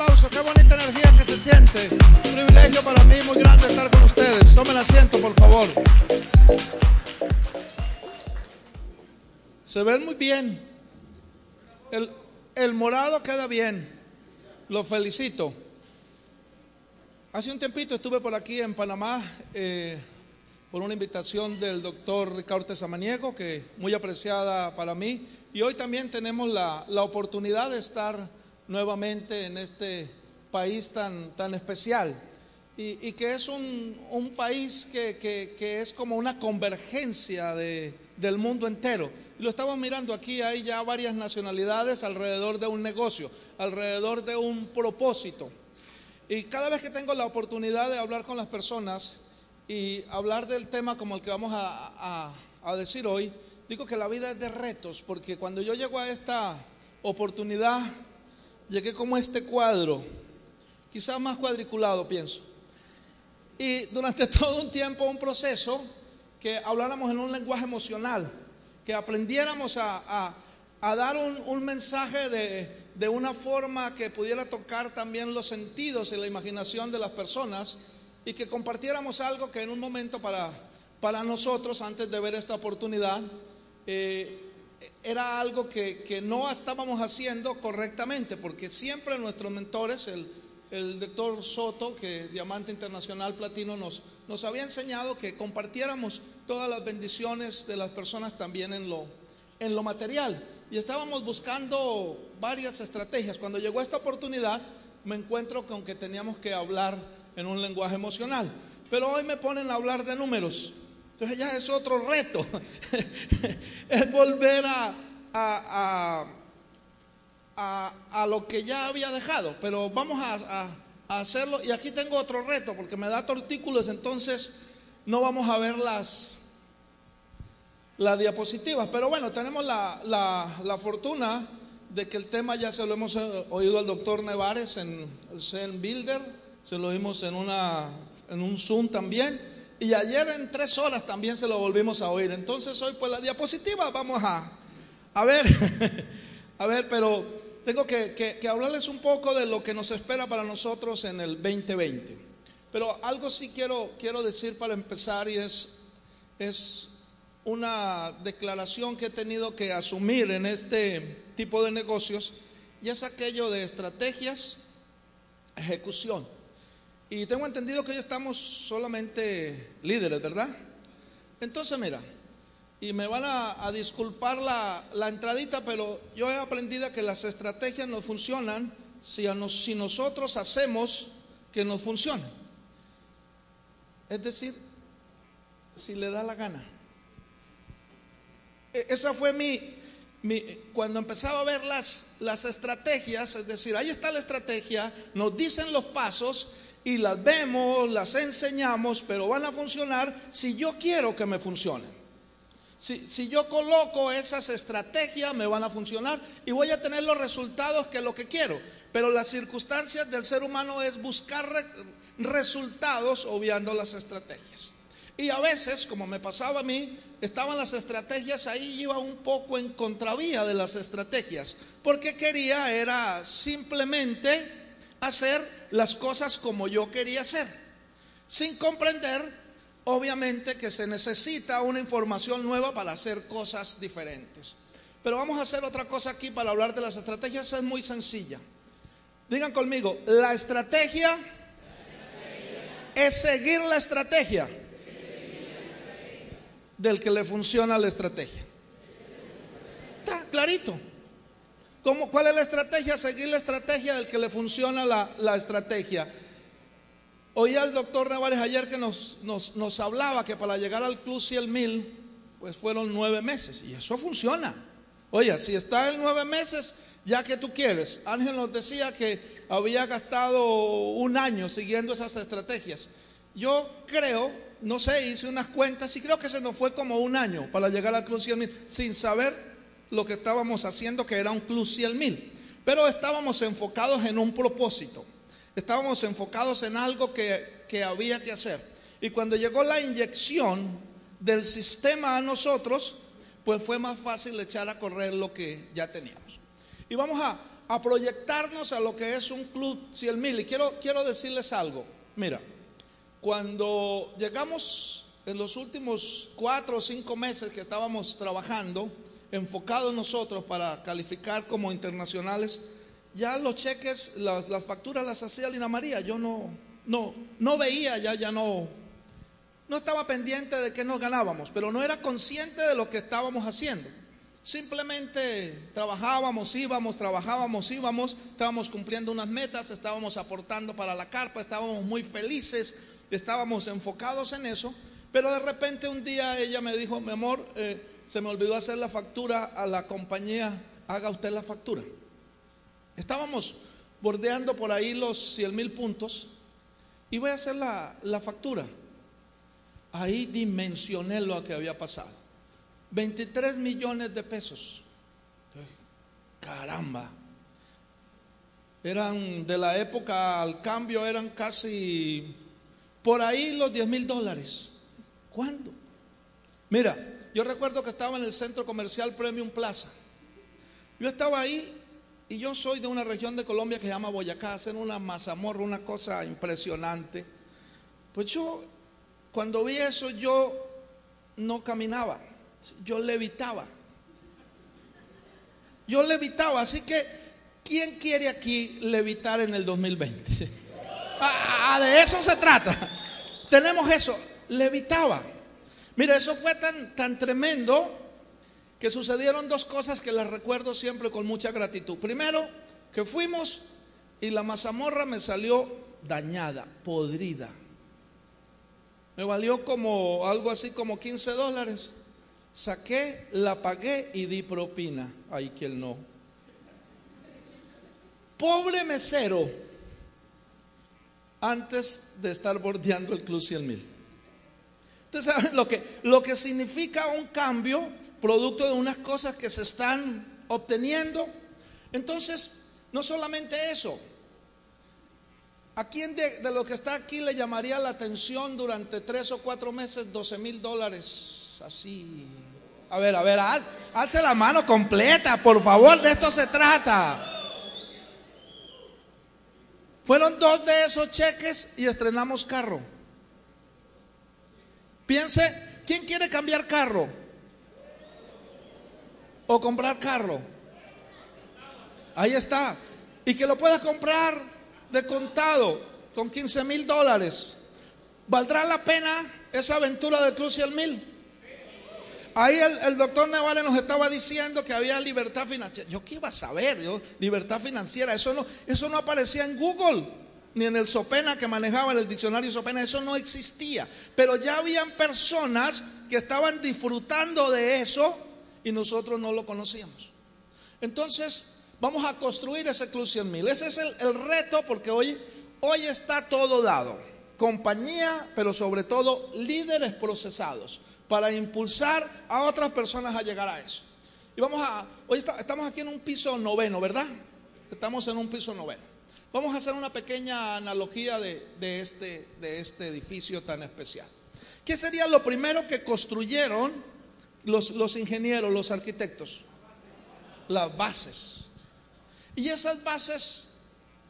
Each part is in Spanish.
Aplauso, qué bonita energía que se siente. Un privilegio para mí muy grande estar con ustedes. Tomen asiento, por favor. Se ven muy bien. El, el morado queda bien. Lo felicito. Hace un tiempito estuve por aquí en Panamá. Eh, por una invitación del doctor Ricardo Samaniego, que muy apreciada para mí. Y hoy también tenemos la, la oportunidad de estar nuevamente en este país tan, tan especial. Y, y que es un, un país que, que, que, es como una convergencia de, del mundo entero. Lo estamos mirando aquí, hay ya varias nacionalidades alrededor de un negocio, alrededor de un propósito. Y cada vez que tengo la oportunidad de hablar con las personas, y hablar del tema como el que vamos a, a, a, decir hoy, digo que la vida es de retos, porque cuando yo llego a esta oportunidad, llegué como este cuadro, quizás más cuadriculado, pienso. Y durante todo un tiempo, un proceso, que habláramos en un lenguaje emocional, que aprendiéramos a, a, dar un, un mensaje de, de una forma que pudiera tocar también los sentidos y la imaginación de las personas y que compartiéramos algo que en un momento para, para nosotros, antes de ver esta oportunidad, eh, era algo que, que, no estábamos haciendo correctamente, porque siempre nuestros mentores, el, el doctor Soto, que Diamante Internacional Platino, nos, nos había enseñado que compartiéramos todas las bendiciones de las personas también en lo, en lo material. Y estábamos buscando varias estrategias. Cuando llegó esta oportunidad, me encuentro con que teníamos que hablar en un lenguaje emocional. Pero hoy me ponen a hablar de números. Entonces ya es otro reto. es volver a, a, a, a, lo que ya había dejado. Pero vamos a, hacerlo. Y aquí tengo otro reto, porque me da tortículos, entonces no vamos a ver las, las diapositivas. Pero bueno, tenemos la, la, la fortuna de que el tema ya se lo hemos oído al doctor Nevares en Zen Builder se lo vimos en, una, en un Zoom también. Y ayer en tres horas también se lo volvimos a oír. Entonces hoy pues la diapositiva vamos a, a ver, a ver, pero tengo que, que, hablarles un poco de lo que nos espera para nosotros en el 2020. Pero algo sí quiero, quiero decir para empezar y es, es una declaración que he tenido que asumir en este tipo de negocios y es aquello de estrategias, ejecución. Y tengo entendido que hoy estamos solamente líderes, ¿verdad? Entonces, mira, y me van a, disculpar la, la, entradita, pero yo he aprendido que las estrategias no funcionan si, a nos, si nosotros hacemos que no funcionen. Es decir, si le da la gana. E, esa fue mi, mi, cuando empezaba a ver las, las estrategias, es decir, ahí está la estrategia, nos dicen los pasos y las vemos, las enseñamos, pero van a funcionar si yo quiero que me funcionen. Si, si, yo coloco esas estrategias, me van a funcionar y voy a tener los resultados que lo que quiero. Pero las circunstancias del ser humano es buscar re, resultados obviando las estrategias. Y a veces, como me pasaba a mí, estaban las estrategias ahí, iba un poco en contravía de las estrategias, porque quería era simplemente hacer las cosas como yo quería hacer, sin comprender, obviamente, que se necesita una información nueva para hacer cosas diferentes. Pero vamos a hacer otra cosa aquí para hablar de las estrategias, es muy sencilla. Digan conmigo, la estrategia, es seguir la estrategia, es seguir la estrategia del que le funciona la estrategia. Está clarito. ¿Cómo, ¿Cuál es la estrategia? Seguir la estrategia del que le funciona la, estrategia. Oí al doctor Navares ayer que nos, hablaba que para llegar al Club 100 mil, pues fueron nueve meses. Y eso funciona. Oye, si está en nueve meses, ya que tú quieres. Ángel nos decía que había gastado un año siguiendo esas estrategias. Yo creo, no sé, hice unas cuentas y creo que se nos fue como un año para llegar al Club 100 mil sin saber lo que estábamos haciendo, que era un Club 100 mil. Pero estábamos enfocados en un propósito, estábamos enfocados en algo que, que había que hacer. Y cuando llegó la inyección del sistema a nosotros, pues fue más fácil echar a correr lo que ya teníamos. Y vamos a, a proyectarnos a lo que es un club 100 mil. Y quiero, quiero decirles algo. Mira, cuando llegamos en los últimos cuatro o cinco meses que estábamos trabajando, enfocados nosotros para calificar como internacionales, ya los cheques, las, facturas las hacía Lina María. Yo no, no, no veía, ya, ya no, no estaba pendiente de que nos ganábamos, pero no era consciente de lo que estábamos haciendo. Simplemente trabajábamos, íbamos, trabajábamos, íbamos, estábamos cumpliendo unas metas, estábamos aportando para la carpa, estábamos muy felices, estábamos enfocados en eso, pero de repente un día ella me dijo, mi amor, eh, se me olvidó hacer la factura a la compañía, haga usted la factura. Estábamos bordeando por ahí los 100 mil puntos y voy a hacer la, la factura. Ahí dimensioné lo que había pasado. 23 millones de pesos. Caramba. Eran de la época al cambio, eran casi por ahí los 10 mil dólares. ¿Cuándo? Mira, yo recuerdo que estaba en el centro comercial Premium Plaza. Yo estaba ahí y yo soy de una región de Colombia que se llama Boyacá, hacen una mazamorra, una cosa impresionante. Pues yo, cuando vi eso, yo no caminaba, yo levitaba. Yo levitaba, así que, ¿quién quiere aquí levitar en el 2020? Ah, ah, de eso se trata. Tenemos eso, levitaba. Mira, eso fue tan, tan tremendo que sucedieron dos cosas que las recuerdo siempre con mucha gratitud. Primero, que fuimos y la mazamorra me salió dañada, podrida. Me valió como algo así como 15 dólares. Saqué, la pagué y di propina. Ay, quien no. Pobre mesero, antes de estar bordeando el Club 100 mil. Ustedes saben lo que, lo que significa un cambio producto de unas cosas que se están obteniendo. Entonces, no solamente eso. ¿A quién de, lo que está aquí le llamaría la atención durante tres o cuatro meses 12 mil dólares? Así. A ver, a ver, al, alce la mano completa, por favor, de esto se trata. Fueron dos de esos cheques y estrenamos carro. Piense, ¿quién quiere cambiar carro? ¿O comprar carro? Ahí está. Y que lo pueda comprar de contado con 15 mil dólares. ¿Valdrá la pena esa aventura de Club 100 mil? Ahí el, el, doctor Nevale nos estaba diciendo que había libertad financiera. Yo qué iba a saber, yo, libertad financiera, eso no, eso no aparecía en Google, ni en el Sopena que manejaba en el diccionario Sopena, eso no existía. Pero ya habían personas que estaban disfrutando de eso y nosotros no lo conocíamos. Entonces, vamos a construir ese Club 100 mil. Ese es el, el reto porque hoy, hoy está todo dado. Compañía, pero sobre todo líderes procesados para impulsar a otras personas a llegar a eso. Y vamos a, hoy estamos aquí en un piso noveno, ¿verdad? Estamos en un piso noveno. Vamos a hacer una pequeña analogía este, de este edificio tan especial. ¿Qué sería lo primero que construyeron los, los ingenieros, los arquitectos? Las bases. Y esas bases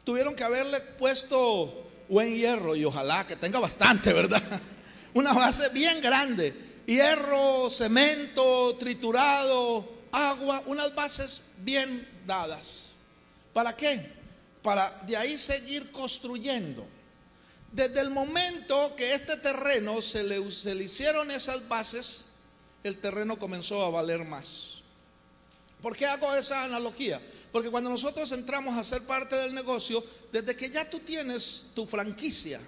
tuvieron que haberle puesto buen hierro y ojalá que tenga bastante, ¿verdad? Una base bien grande hierro, cemento, triturado, agua, unas bases bien dadas. ¿Para qué? Para de ahí seguir construyendo. Desde el momento que este terreno se le, hicieron esas bases, el terreno comenzó a valer más. ¿Por qué hago esa analogía? Porque cuando nosotros entramos a ser parte del negocio, desde que ya tú tienes tu franquicia,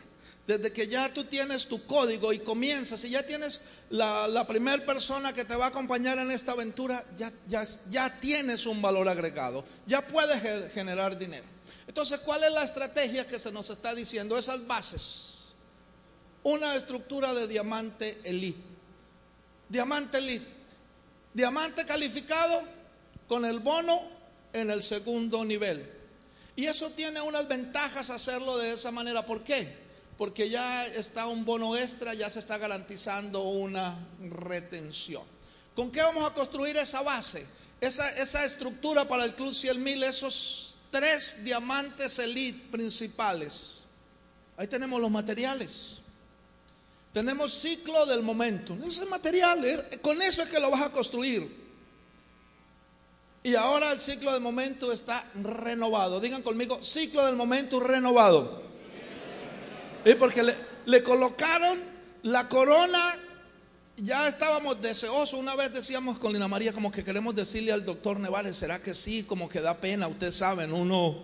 desde que ya tú tienes tu código y comienzas y ya tienes la, la primera persona que te va a acompañar en esta aventura, ya, ya, ya tienes un valor agregado, ya puedes generar dinero. Entonces, ¿cuál es la estrategia que se nos está diciendo? Esas bases. Una estructura de diamante elite. Diamante elite. Diamante calificado con el bono en el segundo nivel. Y eso tiene unas ventajas hacerlo de esa manera. ¿Por qué? Porque ya está un bono extra, ya se está garantizando una retención. ¿Con qué vamos a construir esa base? Esa, esa estructura para el Club 100 mil, esos tres diamantes elite principales. Ahí tenemos los materiales. Tenemos ciclo del momento. Ese material, con eso es que lo vas a construir. Y ahora el ciclo del momento está renovado. Digan conmigo, ciclo del momento renovado. Y porque le, le colocaron la corona, ya estábamos deseosos. Una vez decíamos con Lina María como que queremos decirle al doctor Nevares, ¿será que sí? Como que da pena, ustedes saben, uno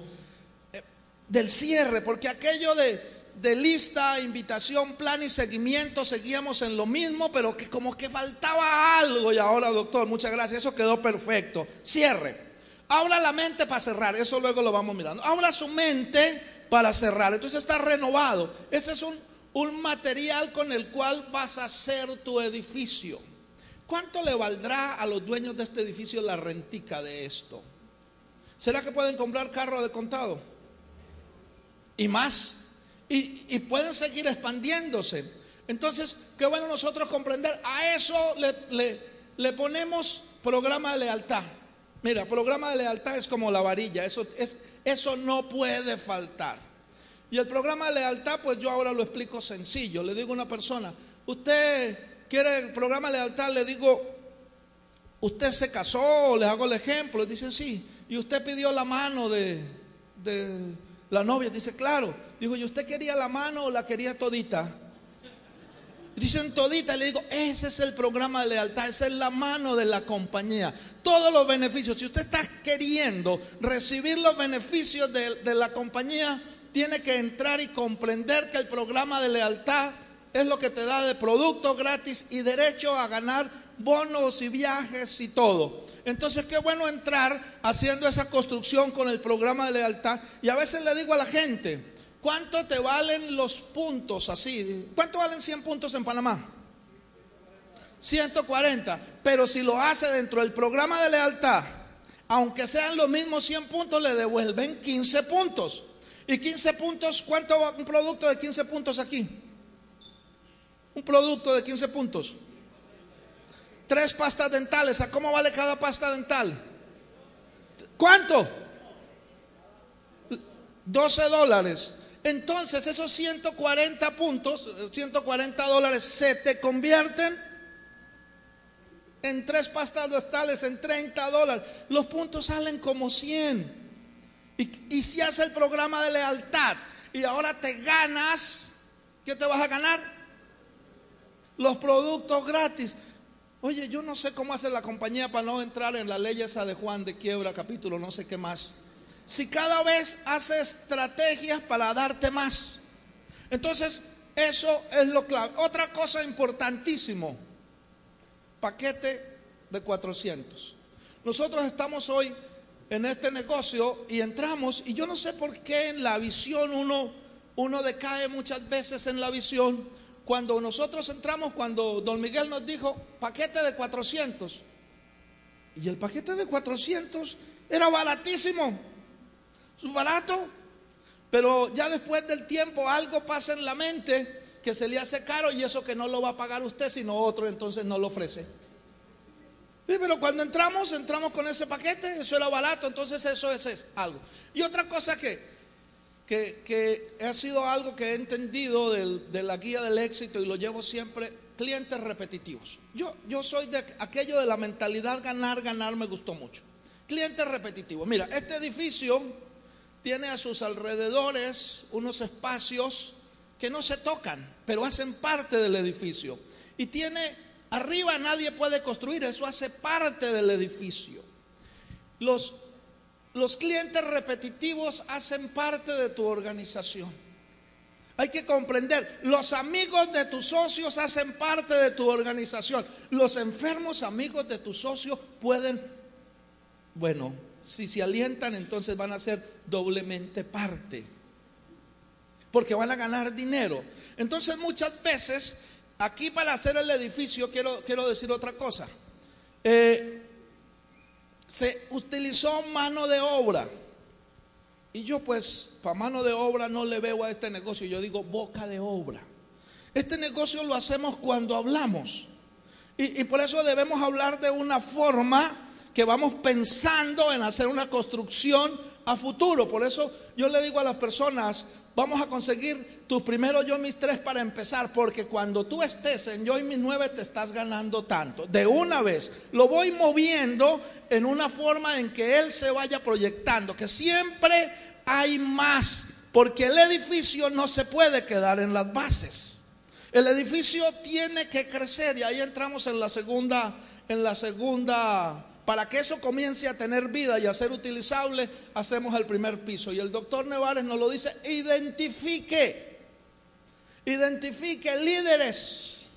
eh, del cierre, porque aquello de lista, invitación, plan y seguimiento, seguíamos en lo mismo, pero que como que faltaba algo. Y ahora, doctor, muchas gracias, eso quedó perfecto. Cierre. Abra la mente para cerrar, eso luego lo vamos mirando. Abra su mente para cerrar. Entonces está renovado. Ese es un, un material con el cual vas a hacer tu edificio. ¿Cuánto le valdrá a los dueños de este edificio la rentica de esto? ¿Será que pueden comprar carro de contado? Y más. Y, pueden seguir expandiéndose. Entonces, qué bueno nosotros comprender. A eso le, ponemos programa de lealtad. Mira, programa de lealtad es como la varilla. Eso, es, eso no puede faltar. Y el programa de lealtad, pues yo ahora lo explico sencillo. Le digo a una persona, usted quiere el programa de lealtad, le digo, usted se casó, le hago el ejemplo. Y dicen, sí. Y usted pidió la mano de, la novia. Dice, claro. Digo, ¿y usted quería la mano o la quería todita? Dicen todita, le digo, ese es el programa de lealtad, esa es la mano de la compañía. Todos los beneficios, si usted está queriendo recibir los beneficios de la compañía, tiene que entrar y comprender que el programa de lealtad es lo que te da de producto gratis y derecho a ganar bonos y viajes y todo. Entonces, qué bueno entrar haciendo esa construcción con el programa de lealtad. Y a veces le digo a la gente, ¿Cuánto te valen los puntos así? ¿Cuánto valen 100 puntos en Panamá? 140. Pero si lo hace dentro del programa de lealtad, aunque sean los mismos 100 puntos, le devuelven 15 puntos. ¿Y 15 puntos? ¿Cuánto va un producto de 15 puntos aquí? Un producto de 15 puntos. Tres pastas dentales. ¿A cómo vale cada pasta dental? ¿Cuánto? 12 dólares. Entonces esos 140 puntos, 140 dólares se te convierten en tres pastas dentales, en 30 dólares. Los puntos salen como 100. Y, si haces el programa de lealtad y ahora te ganas, ¿qué te vas a ganar? Los productos gratis. Oye, yo no sé cómo hace la compañía para no entrar en la ley esa de Juan de quiebra, capítulo, no sé qué más si cada vez hace estrategias para darte más. Entonces, eso es lo clave. Otra cosa importantísimo, paquete de 400. Nosotros estamos hoy en este negocio y entramos y yo no sé por qué en la visión uno, uno decae muchas veces en la visión. Cuando nosotros entramos, cuando don Miguel nos dijo paquete de 400, y el paquete de 400 era baratísimo barato, pero ya después del tiempo algo pasa en la mente que se le hace caro y eso que no lo va a pagar usted, sino otro, entonces no lo ofrece. Pero cuando entramos, entramos con ese paquete, eso era barato, entonces eso es, algo. Y otra cosa que, que, ha sido algo que he entendido de la guía del éxito y lo llevo siempre, clientes repetitivos. Yo, yo soy de aquello de la mentalidad ganar, ganar, me gustó mucho. Clientes repetitivos. Mira, este edificio tiene a sus alrededores unos espacios que no se tocan, pero hacen parte del edificio. Y tiene, arriba nadie puede construir, eso hace parte del edificio. Los, los clientes repetitivos hacen parte de tu organización. Hay que comprender, los amigos de tus socios hacen parte de tu organización. Los enfermos amigos de tus socios pueden, bueno, si se alientan, entonces van a ser doblemente parte. Porque van a ganar dinero. Entonces muchas veces, aquí para hacer el edificio, quiero, quiero decir otra cosa. Eh, se utilizó mano de obra. Y yo pues, para mano de obra no le veo a este negocio, yo digo boca de obra. Este negocio lo hacemos cuando hablamos. Y, y por eso debemos hablar de una forma que vamos pensando en hacer una construcción a futuro. Por eso yo le digo a las personas, vamos a conseguir tus primeros yo mis tres para empezar, porque cuando tú estés en yo y mis nueve te estás ganando tanto. De una vez, lo voy moviendo en una forma en que él se vaya proyectando, que siempre hay más, porque el edificio no se puede quedar en las bases. El edificio tiene que crecer y ahí entramos en la segunda en la segunda para que eso comience a tener vida y a ser utilizable, hacemos el primer piso. Y el doctor Nevares nos lo dice, identifique, identifique líderes.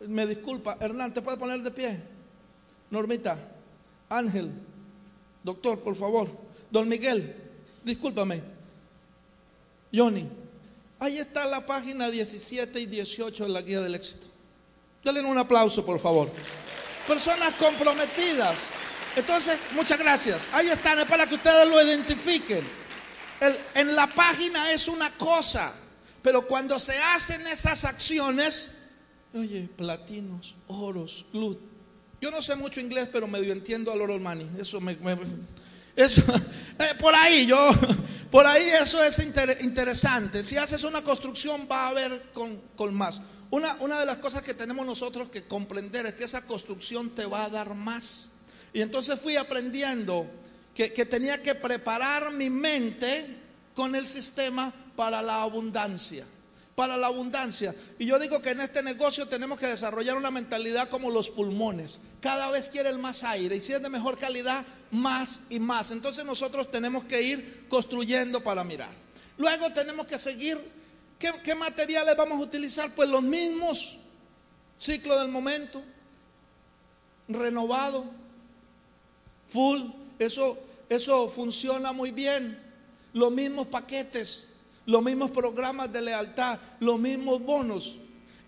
Me disculpa, Hernán, ¿te puedes poner de pie? Normita, Ángel, doctor, por favor. Don Miguel, discúlpame. Johnny, ahí está la página 17 y 18 de la guía del éxito. Denle un aplauso, por favor personas comprometidas. Entonces, muchas gracias. Ahí están, es para que ustedes lo identifiquen. en la página es una cosa, pero cuando se hacen esas acciones, oye, platinos, oros, glut. Yo no sé mucho inglés, pero medio entiendo al oro money. Eso me, eso, eh, por ahí, yo, por ahí eso es interesante. Si haces una construcción va a haber con, con más. Una, una de las cosas que tenemos nosotros que comprender es que esa construcción te va a dar más. Y entonces fui aprendiendo que, tenía que preparar mi mente con el sistema para la abundancia. Para la abundancia. Y yo digo que en este negocio tenemos que desarrollar una mentalidad como los pulmones. Cada vez quiere el más aire. Y si es de mejor calidad, más y más. Entonces nosotros tenemos que ir construyendo para mirar. Luego tenemos que seguir ¿Qué, materiales vamos a utilizar? Pues los mismos. Ciclo del momento, renovado, full. Eso, eso funciona muy bien. Los mismos paquetes, los mismos programas de lealtad, los mismos bonos.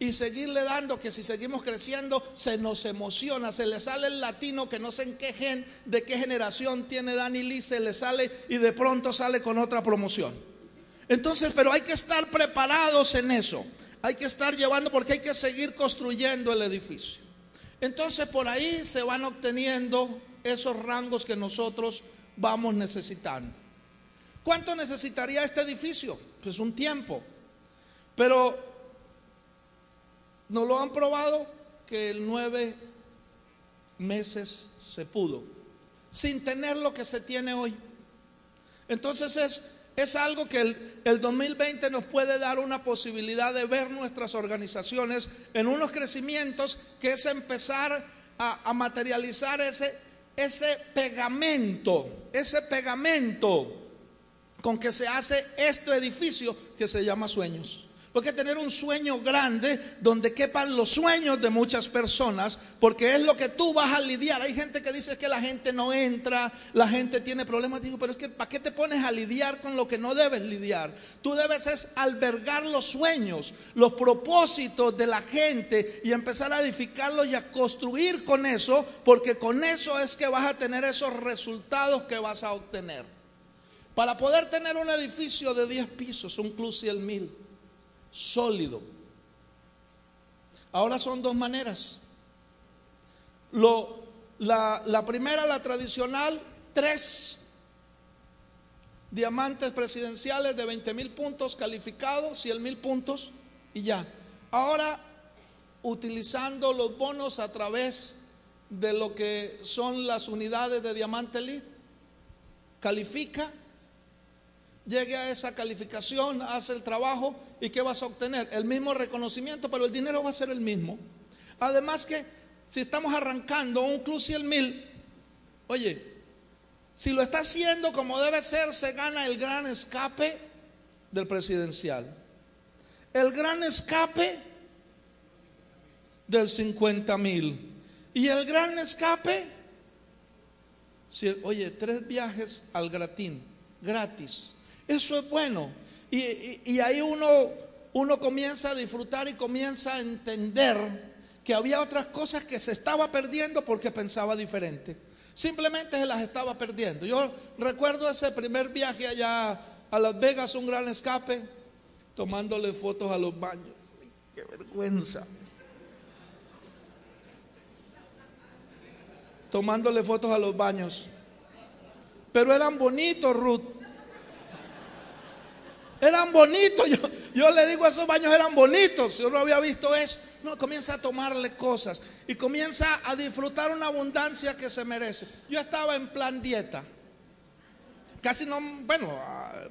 Y seguirle dando que si seguimos creciendo se nos emociona, se le sale el latino que no sé en qué gen, de qué generación tiene Dani Lee, se le sale y de pronto sale con otra promoción. Entonces, pero hay que estar preparados en eso. Hay que estar llevando porque hay que seguir construyendo el edificio. Entonces, por ahí se van obteniendo esos rangos que nosotros vamos necesitando. ¿Cuánto necesitaría este edificio? Pues un tiempo. Pero nos lo han probado que en nueve meses se pudo, sin tener lo que se tiene hoy. Entonces es es algo que el, 2020 nos puede dar una posibilidad de ver nuestras organizaciones en unos crecimientos que es empezar a, materializar ese, ese pegamento, ese pegamento con que se hace este edificio que se llama sueños. Porque tener un sueño grande donde quepan los sueños de muchas personas, porque es lo que tú vas a lidiar. Hay gente que dice que la gente no entra, la gente tiene problemas. Digo, pero es que ¿para qué te pones a lidiar con lo que no debes lidiar? Tú debes es albergar los sueños, los propósitos de la gente y empezar a edificarlos y a construir con eso, porque con eso es que vas a tener esos resultados que vas a obtener. Para poder tener un edificio de 10 pisos, un club 100 mil sólido. Ahora son dos maneras. Lo, la, la primera, la tradicional, tres diamantes presidenciales de 20 mil puntos calificados, 100 mil puntos y ya. Ahora, utilizando los bonos a través de lo que son las unidades de diamante elite, califica, llegue a esa calificación, hace el trabajo ¿Y qué vas a obtener? El mismo reconocimiento, pero el dinero va a ser el mismo. Además que si estamos arrancando un club 100 mil, oye, si lo está haciendo como debe ser, se gana el gran escape del presidencial. El gran escape del 50 mil. Y el gran escape oye, tres viajes al gratín, gratis. Eso es bueno. Y, ahí uno, uno comienza a disfrutar y comienza a entender que había otras cosas que se estaba perdiendo porque pensaba diferente. Simplemente se las estaba perdiendo. Yo recuerdo ese primer viaje allá a Las Vegas, un gran escape, tomándole fotos a los baños. qué vergüenza. Tomándole fotos a los baños. Pero eran bonitos, Ruth. Eran bonitos. Yo, yo le digo, esos baños eran bonitos. Yo no había visto eso. No, comienza a tomarle cosas y comienza a disfrutar una abundancia que se merece. Yo estaba en plan dieta. Casi no, bueno,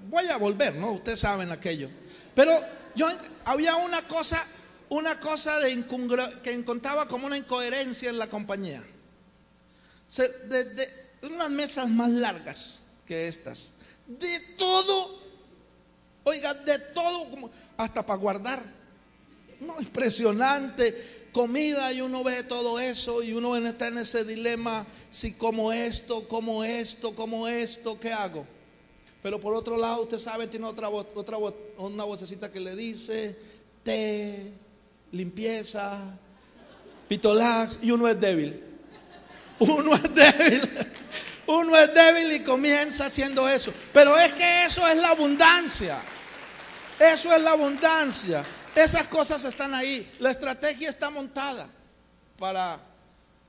voy a volver, ¿no? Ustedes saben aquello. Pero yo había una cosa, una cosa de que encontraba como una incoherencia en la compañía. de, unas mesas más largas que estas. De todo, oiga, de todo, hasta para guardar. No, impresionante comida y uno ve todo eso y uno está en ese dilema, si como esto, como esto, como esto, ¿qué hago? Pero por otro lado, usted sabe, tiene otra, otra una vocecita que le dice, té, limpieza, pitolax, y uno es débil. Uno es débil. Uno es débil y comienza haciendo eso. Pero es que eso es la abundancia. Eso es la abundancia. Esas cosas están ahí. La estrategia está montada para...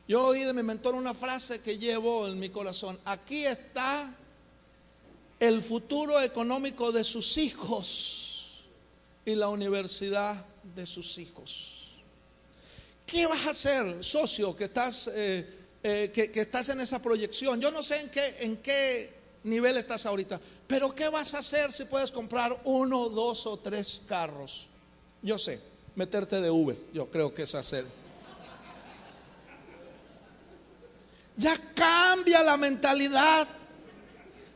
Yo oí de mi mentor una frase que llevo en mi corazón. Aquí está el futuro económico de sus hijos y la universidad de sus hijos. ¿Qué vas a hacer, socio, que estás, eh, eh, que, estás en esa proyección? Yo no sé en qué, en qué nivel estás ahorita, pero ¿qué vas a hacer si puedes comprar uno, dos o tres carros? Yo sé, meterte de Uber, yo creo que es hacer. Ya cambia la mentalidad.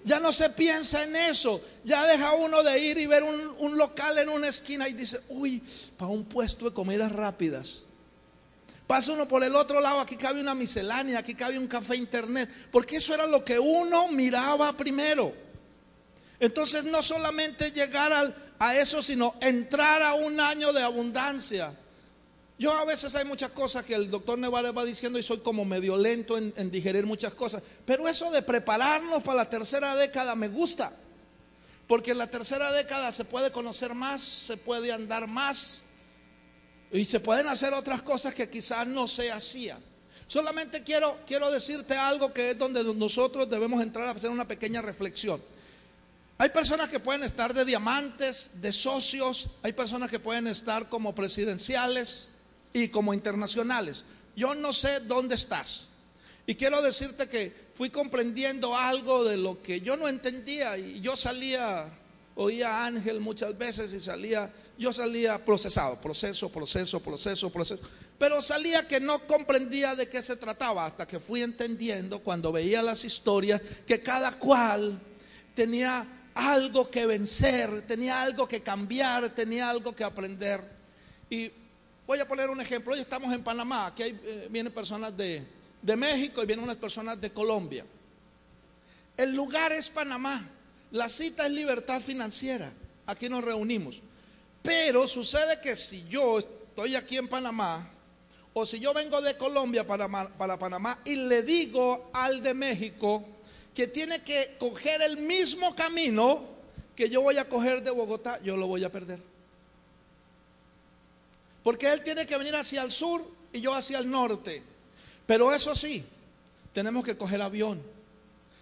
Ya no se piensa en eso. Ya deja uno de ir y ver un, local en una esquina y dice, uy, para un puesto de comidas rápidas. Pasa uno por el otro lado, aquí cabe una miscelánea, aquí cabe un café internet, porque eso era lo que uno miraba primero. Entonces no solamente llegar al, a eso, sino entrar a un año de abundancia. Yo a veces hay muchas cosas que el doctor Nevares va diciendo y soy como medio lento en, en, digerir muchas cosas. Pero eso de prepararnos para la tercera década me gusta. Porque en la tercera década se puede conocer más, se puede andar más y se pueden hacer otras cosas que quizás no se hacían. Solamente quiero, quiero decirte algo que es donde nosotros debemos entrar a hacer una pequeña reflexión. Hay personas que pueden estar de diamantes, de socios, hay personas que pueden estar como presidenciales y como internacionales. Yo no sé dónde estás. Y quiero decirte que fui comprendiendo algo de lo que yo no entendía y yo salía, oía a Ángel muchas veces y salía, yo salía procesado, proceso, proceso, proceso, proceso. Pero salía que no comprendía de qué se trataba hasta que fui entendiendo cuando veía las historias que cada cual tenía algo que vencer, tenía algo que cambiar, tenía algo que aprender. Y voy a poner un ejemplo. Hoy estamos en Panamá, aquí eh, vienen personas de, de México y vienen unas personas de Colombia. El lugar es Panamá, la cita es libertad financiera, aquí nos reunimos. Pero sucede que si yo estoy aquí en Panamá, o si yo vengo de Colombia para, para Panamá y le digo al de México, que tiene que coger el mismo camino que yo voy a coger de Bogotá, yo lo voy a perder. Porque él tiene que venir hacia el sur y yo hacia el norte. Pero eso sí, tenemos que coger avión,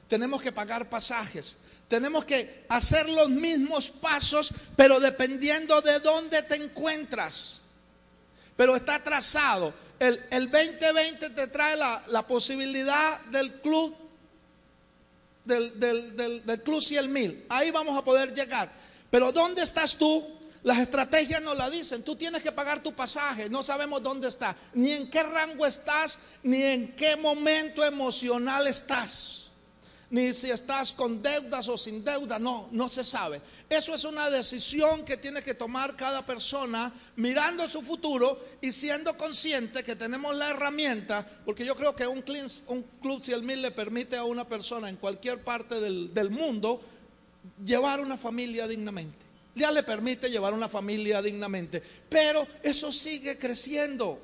tenemos que pagar pasajes, tenemos que hacer los mismos pasos, pero dependiendo de dónde te encuentras. Pero está trazado. El, el 2020 te trae la, posibilidad del club del, del, del, Club 100 mil. Ahí vamos a poder llegar. Pero ¿dónde estás tú? Las estrategias nos la dicen. Tú tienes que pagar tu pasaje. No sabemos dónde está. Ni en qué rango estás. Ni en qué momento emocional estás. Ni si estás con deudas o sin deuda, no, no se sabe. Eso es una decisión que tiene que tomar cada persona mirando su futuro y siendo consciente que tenemos la herramienta, porque yo creo que un, un club 100 mil le permite a una persona en cualquier parte del, del mundo llevar una familia dignamente. Ya le permite llevar una familia dignamente, pero eso sigue creciendo.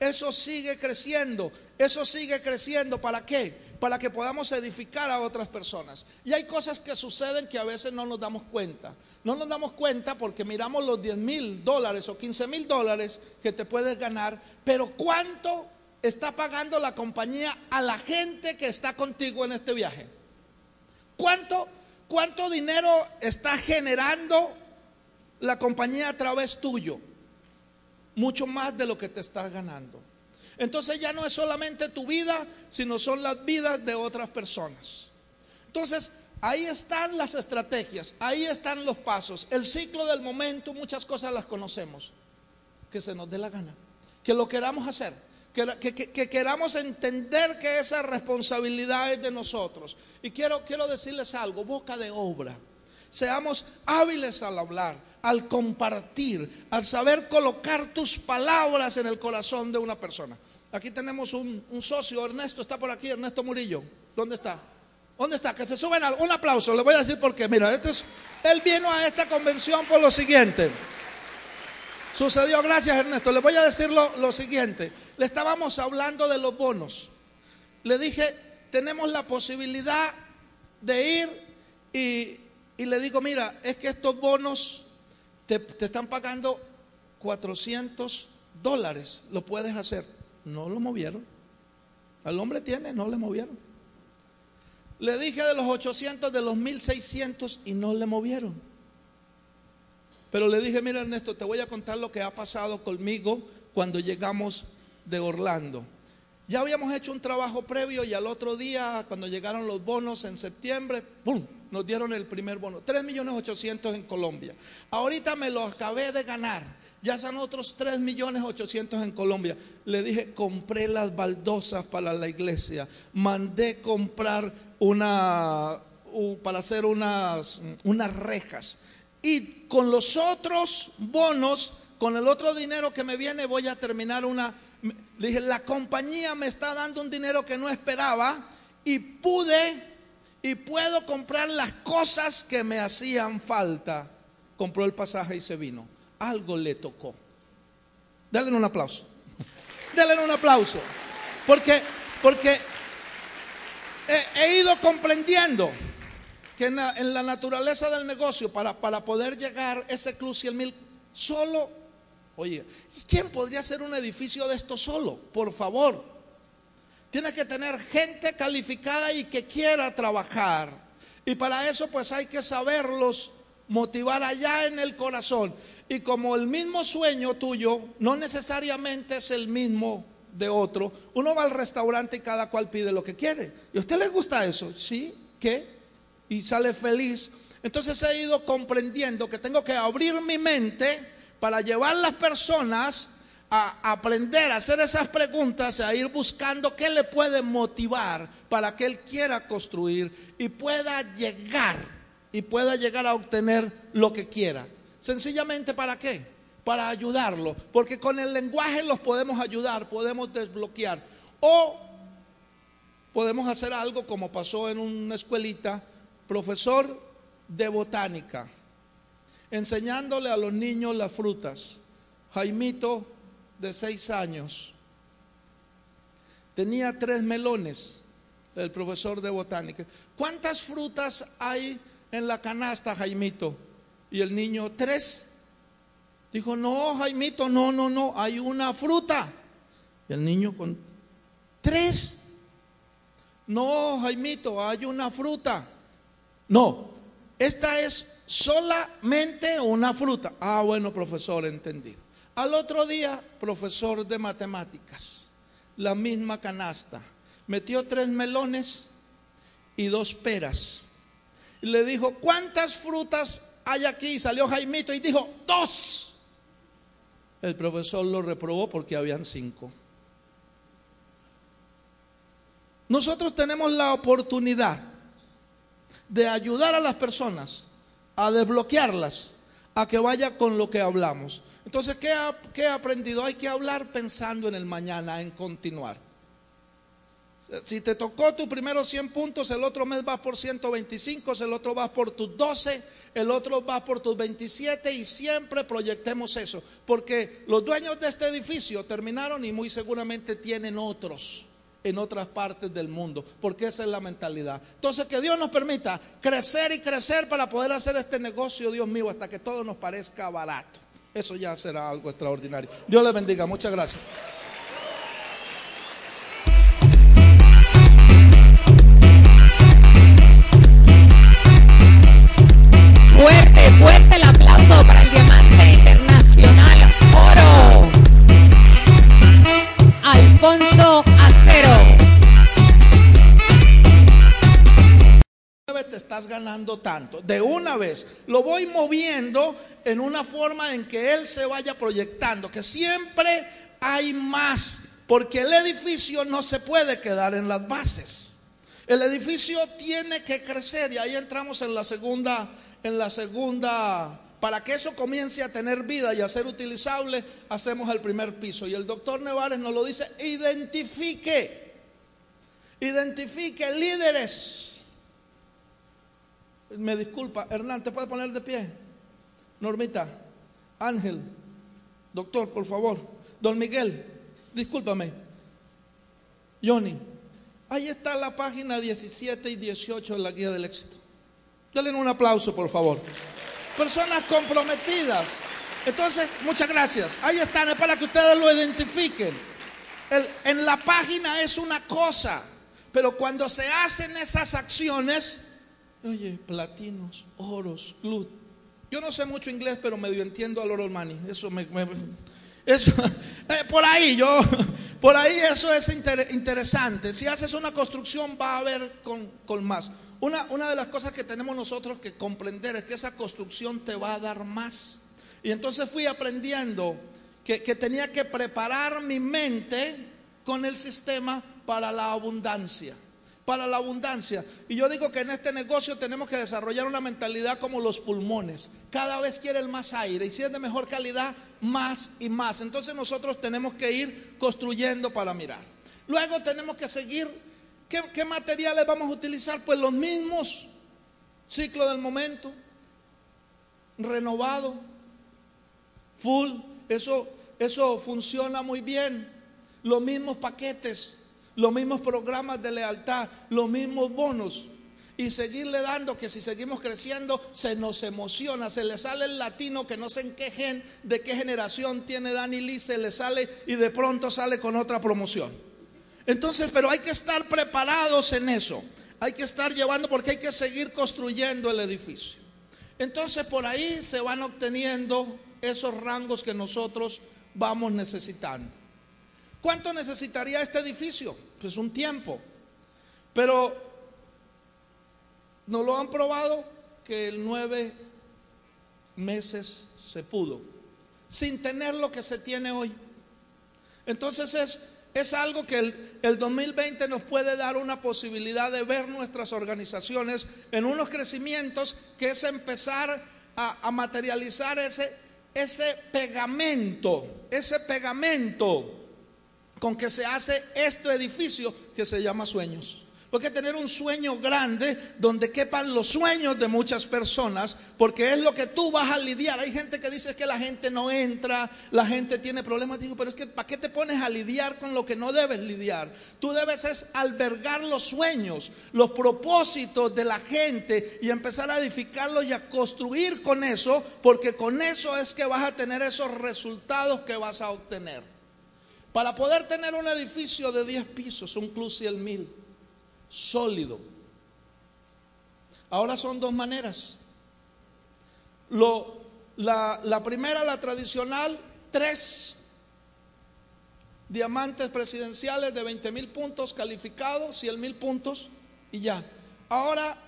Eso sigue creciendo, eso sigue creciendo. ¿Para qué? Para que podamos edificar a otras personas. Y hay cosas que suceden que a veces no nos damos cuenta. No nos damos cuenta porque miramos los 10 mil dólares o 15 mil dólares que te puedes ganar, pero ¿cuánto está pagando la compañía a la gente que está contigo en este viaje? ¿Cuánto, cuánto dinero está generando la compañía a través tuyo? mucho más de lo que te estás ganando. Entonces ya no es solamente tu vida, sino son las vidas de otras personas. Entonces, ahí están las estrategias, ahí están los pasos. El ciclo del momento, muchas cosas las conocemos. Que se nos dé la gana, que lo queramos hacer, que, que, queramos entender que esa responsabilidad es de nosotros. Y quiero, quiero decirles algo, boca de obra. Seamos hábiles al hablar, al compartir, al saber colocar tus palabras en el corazón de una persona. Aquí tenemos un, socio, Ernesto, está por aquí, Ernesto Murillo. ¿Dónde está? ¿Dónde está? Que se suben a, un aplauso. Le voy a decir por qué. Mira, este es, él vino a esta convención por lo siguiente. Sucedió, gracias Ernesto. Le voy a decir lo, siguiente. Le estábamos hablando de los bonos. Le dije, tenemos la posibilidad de ir y, le digo, mira, es que estos bonos te, están pagando 400 dólares, lo puedes hacer. No lo movieron. Al hombre tiene, no le movieron. Le dije de los 800, de los 1600 y no le movieron. Pero le dije, mira Ernesto, te voy a contar lo que ha pasado conmigo cuando llegamos de Orlando. Ya habíamos hecho un trabajo previo y al otro día, cuando llegaron los bonos en septiembre, ¡pum! nos dieron el primer bono, 3 millones 800 en Colombia. Ahorita me lo acabé de ganar, ya son otros 3 millones 800 en Colombia. Le dije, compré las baldosas para la iglesia, mandé comprar una, para hacer unas, unas rejas. Y con los otros bonos, con el otro dinero que me viene, voy a terminar una... Le dije, la compañía me está dando un dinero que no esperaba y pude y puedo comprar las cosas que me hacían falta. Compró el pasaje y se vino. Algo le tocó. Denle un aplauso. Denle un aplauso. Porque, porque he, ido comprendiendo que en la, naturaleza del negocio, para, para poder llegar ese club 100 mil, solo, oye, ¿quién podría hacer un edificio de esto solo? Por favor. Tiene que tener gente calificada y que quiera trabajar. Y para eso pues hay que saberlos motivar allá en el corazón. Y como el mismo sueño tuyo no necesariamente es el mismo de otro, uno va al restaurante y cada cual pide lo que quiere. ¿Y a usted le gusta eso? ¿Sí? ¿Qué? Y sale feliz. Entonces he ido comprendiendo que tengo que abrir mi mente para llevar las personas a aprender a hacer esas preguntas, a ir buscando qué le puede motivar para que él quiera construir y pueda llegar y pueda llegar a obtener lo que quiera. Sencillamente para qué? Para ayudarlo, porque con el lenguaje los podemos ayudar, podemos desbloquear o podemos hacer algo como pasó en una escuelita, profesor de botánica, enseñándole a los niños las frutas. Jaimito de seis años tenía tres melones, el profesor de botánica. ¿Cuántas frutas hay en la canasta, Jaimito? Y el niño, tres. Dijo, no, Jaimito, no, no, no, hay una fruta. Y el niño con tres. No, Jaimito, hay una fruta. No, esta es solamente una fruta. Ah, bueno, profesor, entendido. Al otro día, profesor de matemáticas, la misma canasta. Metió tres melones y dos peras. Y le dijo, ¿cuántas frutas hay aquí? salió Jaimito y dijo, dos. El profesor lo reprobó porque habían cinco. Nosotros tenemos la oportunidad de ayudar a las personas a desbloquearlas, a que vaya con lo que hablamos. Entonces, ¿qué, he aprendido? Hay que hablar pensando en el mañana, en continuar. Si te tocó tu primero 100 puntos, el otro mes vas por 125, el otro vas por tus 12, el otro va por tus 27 y siempre proyectemos eso, porque los dueños de este edificio terminaron y muy seguramente tienen otros en otras partes del mundo, porque esa es la mentalidad. Entonces, que Dios nos permita crecer y crecer para poder hacer este negocio, Dios mío, hasta que todo nos parezca barato. Eso ya será algo extraordinario. Dios le bendiga. Muchas gracias. Fuerte, fuerte el aplauso para el diamante internacional oro. Alfonso Acero. te estás ganando tanto. De una vez lo voy moviendo en una forma en que él se vaya proyectando, que siempre hay más, porque el edificio no se puede quedar en las bases. El edificio tiene que crecer y ahí entramos en la segunda en la segunda para que eso comience a tener vida y a ser utilizable, hacemos el primer piso. Y el doctor Nevares nos lo dice, identifique, identifique líderes me disculpa, Hernán, ¿te puedes poner de pie? Normita, Ángel, doctor, por favor. Don Miguel, discúlpame. Johnny, ahí está la página 17 y 18 de la guía del éxito. Denle un aplauso, por favor. Personas comprometidas. Entonces, muchas gracias. Ahí están, es para que ustedes lo identifiquen. en la página es una cosa, pero cuando se hacen esas acciones, Oye, platinos, oros, club. Yo no sé mucho inglés, pero medio entiendo al oro money. Eso me, eso, eh, por ahí yo, por ahí eso es interesante. Si haces una construcción va a haber con, con más. Una, una, de las cosas que tenemos nosotros que comprender es que esa construcción te va a dar más. Y entonces fui aprendiendo que, que tenía que preparar mi mente con el sistema para la abundancia para la abundancia. Y yo digo que en este negocio tenemos que desarrollar una mentalidad como los pulmones. Cada vez quiere el más aire y si es de mejor calidad, más y más. Entonces nosotros tenemos que ir construyendo para mirar. Luego tenemos que seguir. ¿Qué, materiales vamos a utilizar? Pues los mismos. Ciclo del momento. Renovado. Full. Eso, eso funciona muy bien. Los mismos paquetes los mismos programas de lealtad, los mismos bonos. Y seguirle dando que si seguimos creciendo se nos emociona, se le sale el latino que no sé en qué gen, de qué generación tiene Dani Lee, se le sale y de pronto sale con otra promoción. Entonces, pero hay que estar preparados en eso. Hay que estar llevando porque hay que seguir construyendo el edificio. Entonces, por ahí se van obteniendo esos rangos que nosotros vamos necesitando. ¿Cuánto necesitaría este edificio? Pues un tiempo. Pero no lo han probado que en nueve meses se pudo, sin tener lo que se tiene hoy. Entonces es, es algo que el, el 2020 nos puede dar una posibilidad de ver nuestras organizaciones en unos crecimientos que es empezar a, materializar ese pegamento, ese pegamento con que se hace este edificio que se llama sueños. Porque tener un sueño grande donde quepan los sueños de muchas personas, porque es lo que tú vas a lidiar. Hay gente que dice que la gente no entra, la gente tiene problemas. Digo, pero es que ¿para qué te pones a lidiar con lo que no debes lidiar? Tú debes es albergar los sueños, los propósitos de la gente y empezar a edificarlos y a construir con eso, porque con eso es que vas a tener esos resultados que vas a obtener. Para poder tener un edificio de 10 pisos, un club 100 mil, sólido. Ahora son dos maneras. Lo, la, la primera, la tradicional, tres diamantes presidenciales de 20 mil puntos calificados, 100 mil puntos y ya. Ahora,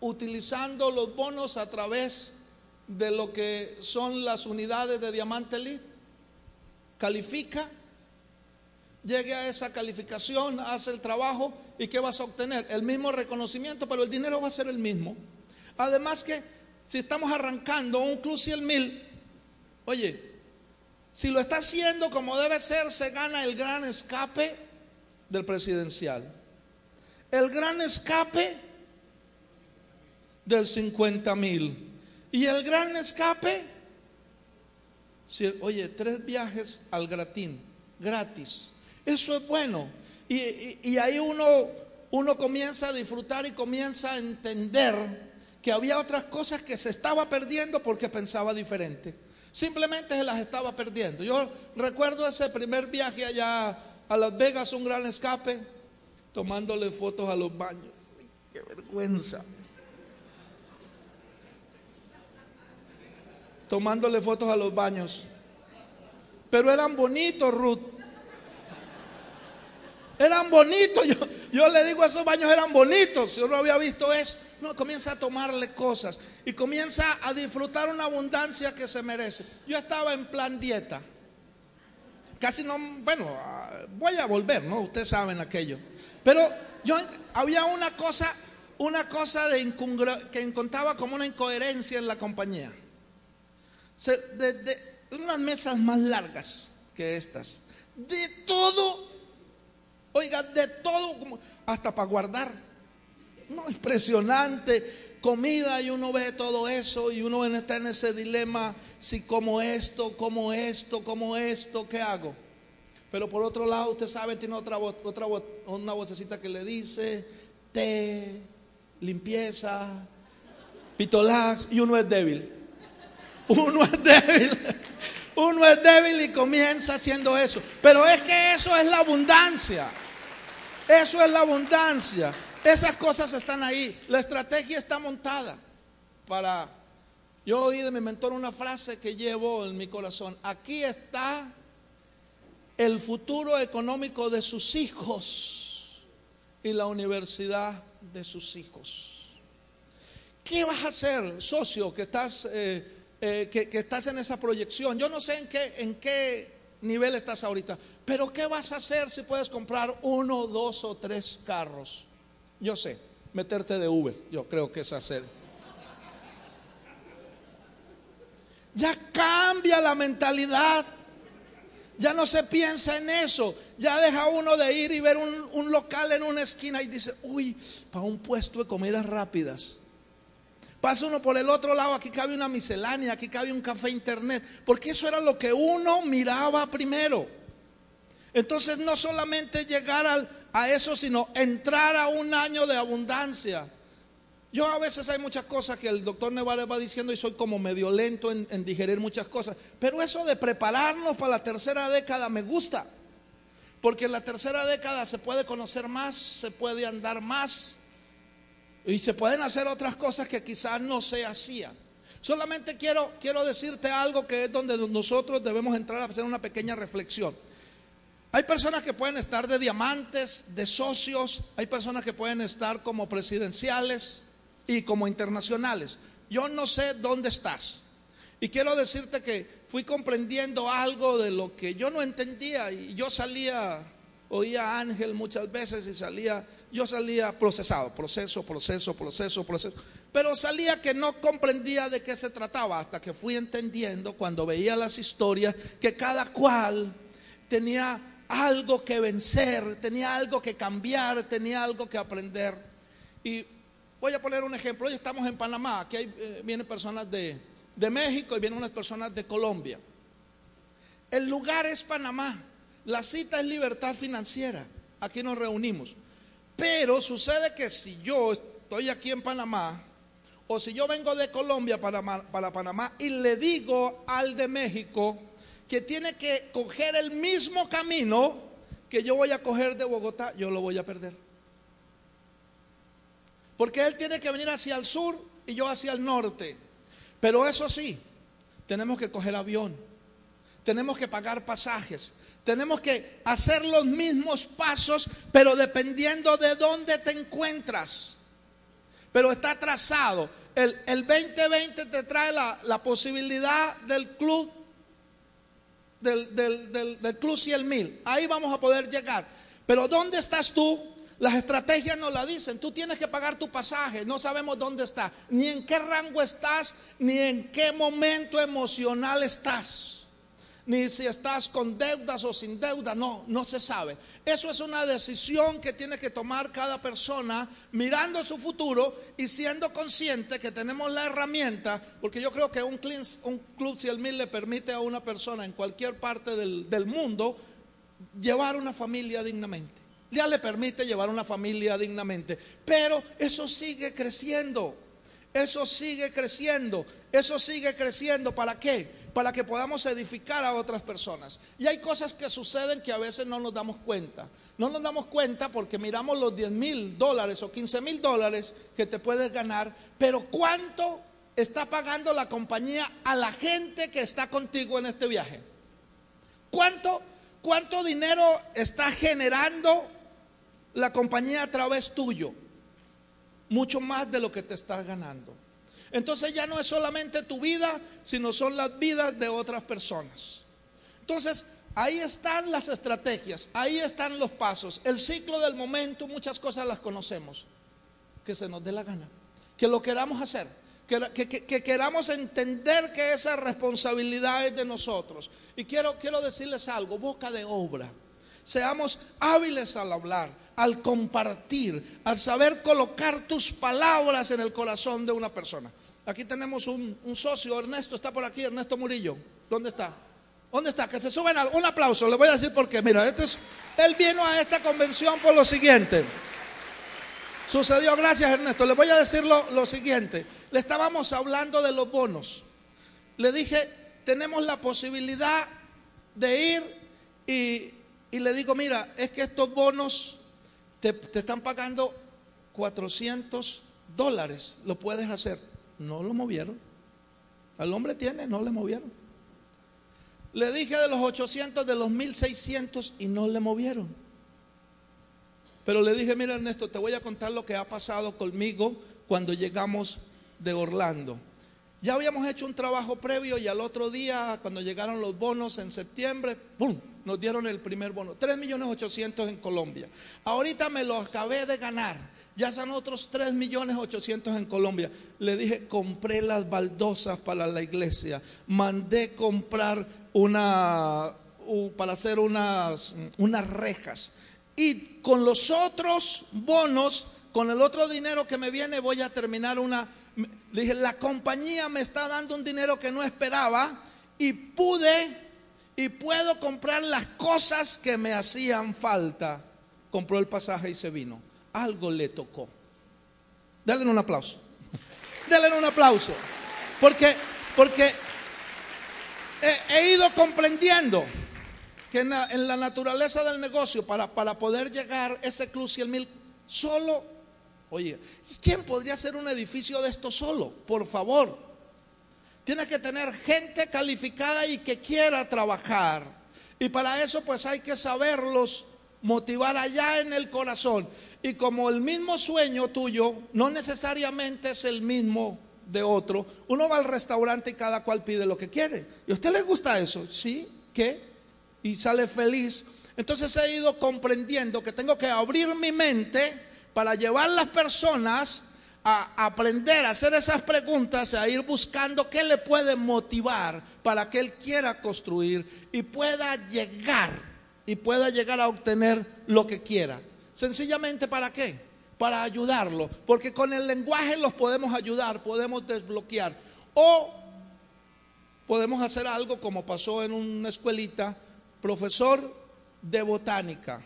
utilizando los bonos a través de lo que son las unidades de diamante elite, califica llegue a esa calificación, hace el trabajo ¿Y qué vas a obtener? El mismo reconocimiento, pero el dinero va a ser el mismo. Además que si estamos arrancando un Club 100 mil, oye, si lo está haciendo como debe ser, se gana el gran escape del presidencial. El gran escape del 50 mil. Y el gran escape, oye, tres viajes al gratín, gratis. Eso es bueno. Y, ahí uno, uno comienza a disfrutar y comienza a entender que había otras cosas que se estaba perdiendo porque pensaba diferente. Simplemente se las estaba perdiendo. Yo recuerdo ese primer viaje allá a Las Vegas, un gran escape, tomándole fotos a los baños. Qué vergüenza. Tomándole fotos a los baños. Pero eran bonitos, Ruth. Eran bonitos. Yo, yo le digo, esos baños eran bonitos. Si uno había visto eso, uno comienza a tomarle cosas y comienza a disfrutar una abundancia que se merece. Yo estaba en plan dieta. Casi no, bueno, voy a volver, ¿no? Ustedes saben aquello. Pero yo había una cosa, una cosa de que encontraba como una incoherencia en la compañía. de unas mesas más largas que estas. De todo Oiga, de todo, hasta para guardar. No, impresionante. Comida y uno ve todo eso y uno está en ese dilema, si como esto, como esto, como esto, ¿qué hago? Pero por otro lado, usted sabe, tiene otra, otra una vocecita que le dice, té, limpieza, pitolax, y uno es débil. Uno es débil. Uno es débil y comienza haciendo eso. Pero es que eso es la abundancia. Eso es la abundancia. Esas cosas están ahí. La estrategia está montada para... Yo oí de mi mentor una frase que llevo en mi corazón. Aquí está el futuro económico de sus hijos y la universidad de sus hijos. ¿Qué vas a hacer, socio, que estás, eh, eh, que, estás en esa proyección? Yo no sé en qué, en qué nivel estás ahorita, pero ¿qué vas a hacer si puedes comprar uno, dos o tres carros? Yo sé, meterte de Uber, yo creo que es hacer. Ya cambia la mentalidad. Ya no se piensa en eso. Ya deja uno de ir y ver un, un local en una esquina y dice, uy, para un puesto de comidas rápidas. Pasa uno por el otro lado, aquí cabe una miscelánea, aquí cabe un café internet, porque eso era lo que uno miraba primero. Entonces no solamente llegar a eso, sino entrar a un año de abundancia. Yo a veces hay muchas cosas que el doctor Nevares va diciendo y soy como medio lento en, en digerir muchas cosas, pero eso de prepararnos para la tercera década me gusta, porque en la tercera década se puede conocer más, se puede andar más y se pueden hacer otras cosas que quizás no se hacían. Solamente quiero, quiero decirte algo que es donde nosotros debemos entrar a hacer una pequeña reflexión. Hay personas que pueden estar de diamantes, de socios, hay personas que pueden estar como presidenciales y como internacionales. Yo no sé dónde estás. Y quiero decirte que fui comprendiendo algo de lo que yo no entendía y yo salía, oía a Ángel muchas veces y salía, yo salía procesado, proceso, proceso, proceso, proceso. Pero salía que no comprendía de qué se trataba hasta que fui entendiendo cuando veía las historias que cada cual tenía algo que vencer, tenía algo que cambiar, tenía algo que aprender. Y voy a poner un ejemplo. Hoy estamos en Panamá, aquí eh, vienen personas de, de México y vienen unas personas de Colombia. El lugar es Panamá, la cita es libertad financiera, aquí nos reunimos. Pero sucede que si yo estoy aquí en Panamá, o si yo vengo de Colombia para, para Panamá y le digo al de México, que tiene que coger el mismo camino que yo voy a coger de Bogotá, yo lo voy a perder. Porque él tiene que venir hacia el sur y yo hacia el norte. Pero eso sí, tenemos que coger avión, tenemos que pagar pasajes, tenemos que hacer los mismos pasos, pero dependiendo de dónde te encuentras. Pero está trazado. El, el 2020 te trae la, posibilidad del club del, del, del, Club 100 mil. Ahí vamos a poder llegar. Pero ¿dónde estás tú? Las estrategias nos la dicen. Tú tienes que pagar tu pasaje. No sabemos dónde está, ni en qué rango estás, ni en qué momento emocional estás. Ni si estás con deudas o sin deuda. No, no se sabe. Eso es una decisión que tiene que tomar cada persona mirando su futuro y siendo consciente que tenemos la herramienta. Porque yo creo que un, un club 100 mil le permite a una persona en cualquier parte del, del mundo llevar una familia dignamente. Ya le permite llevar una familia dignamente. Pero eso sigue creciendo. Eso sigue creciendo. Eso sigue creciendo. ¿Para qué? Para que podamos edificar a otras personas. Y hay cosas que suceden que a veces no nos damos cuenta. No nos damos cuenta porque miramos los 10 mil dólares o 15 mil dólares que te puedes ganar. Pero ¿cuánto está pagando la compañía a la gente que está contigo en este viaje? ¿Cuánto, cuánto dinero está generando la compañía a través tuyo, mucho más de lo que te estás ganando. Entonces ya no es solamente tu vida, sino son las vidas de otras personas. Entonces, ahí están las estrategias, ahí están los pasos. El ciclo del momento, muchas cosas las conocemos. Que se nos dé la gana, que lo queramos hacer, que, que, queramos entender que esa responsabilidad es de nosotros. Y quiero, quiero decirles algo, boca de obra. Seamos hábiles al hablar, al compartir, al saber colocar tus palabras en el corazón de una persona. Aquí tenemos un, socio, Ernesto, está por aquí, Ernesto Murillo. ¿Dónde está? ¿Dónde está? Que se suben un aplauso. Le voy a decir por qué. Mira, este es, él vino a esta convención por lo siguiente. Sucedió, gracias Ernesto. Le voy a decir lo, lo siguiente. Le estábamos hablando de los bonos. Le dije, tenemos la posibilidad de ir y, y le digo, mira, es que estos bonos te, están pagando 400 dólares, lo puedes hacer. No lo movieron. Al hombre tiene, no le movieron. Le dije de los 800, de los 1600 y no le movieron. Pero le dije, mira Ernesto, te voy a contar lo que ha pasado conmigo cuando llegamos de Orlando. Ya habíamos hecho un trabajo previo y al otro día, cuando llegaron los bonos en septiembre, ¡pum! Nos dieron el primer bono, 3 millones 800 en Colombia. Ahorita me lo acabé de ganar. Ya son otros 3 millones 800 en Colombia. Le dije, compré las baldosas para la iglesia. Mandé comprar una, para hacer unas, unas rejas. Y con los otros bonos, con el otro dinero que me viene, voy a terminar una dije, la compañía me está dando un dinero que no esperaba y pude y puedo comprar las cosas que me hacían falta. Compró el pasaje y se vino. Algo le tocó. Denle un aplauso. Denle un aplauso. Porque, porque he, ido comprendiendo que en la, naturaleza del negocio, para, para poder llegar ese club 100 mil, solo Oye, ¿quién podría hacer un edificio de esto solo? Por favor. Tiene que tener gente calificada y que quiera trabajar. Y para eso pues hay que saberlos motivar allá en el corazón. Y como el mismo sueño tuyo no necesariamente es el mismo de otro, uno va al restaurante y cada cual pide lo que quiere. ¿Y a usted le gusta eso? Sí, ¿qué? Y sale feliz. Entonces he ido comprendiendo que tengo que abrir mi mente para llevar las personas a aprender a hacer esas preguntas, a ir buscando qué le puede motivar para que él quiera construir y pueda llegar y pueda llegar a obtener lo que quiera. Sencillamente para qué? Para ayudarlo, porque con el lenguaje los podemos ayudar, podemos desbloquear o podemos hacer algo como pasó en una escuelita, profesor de botánica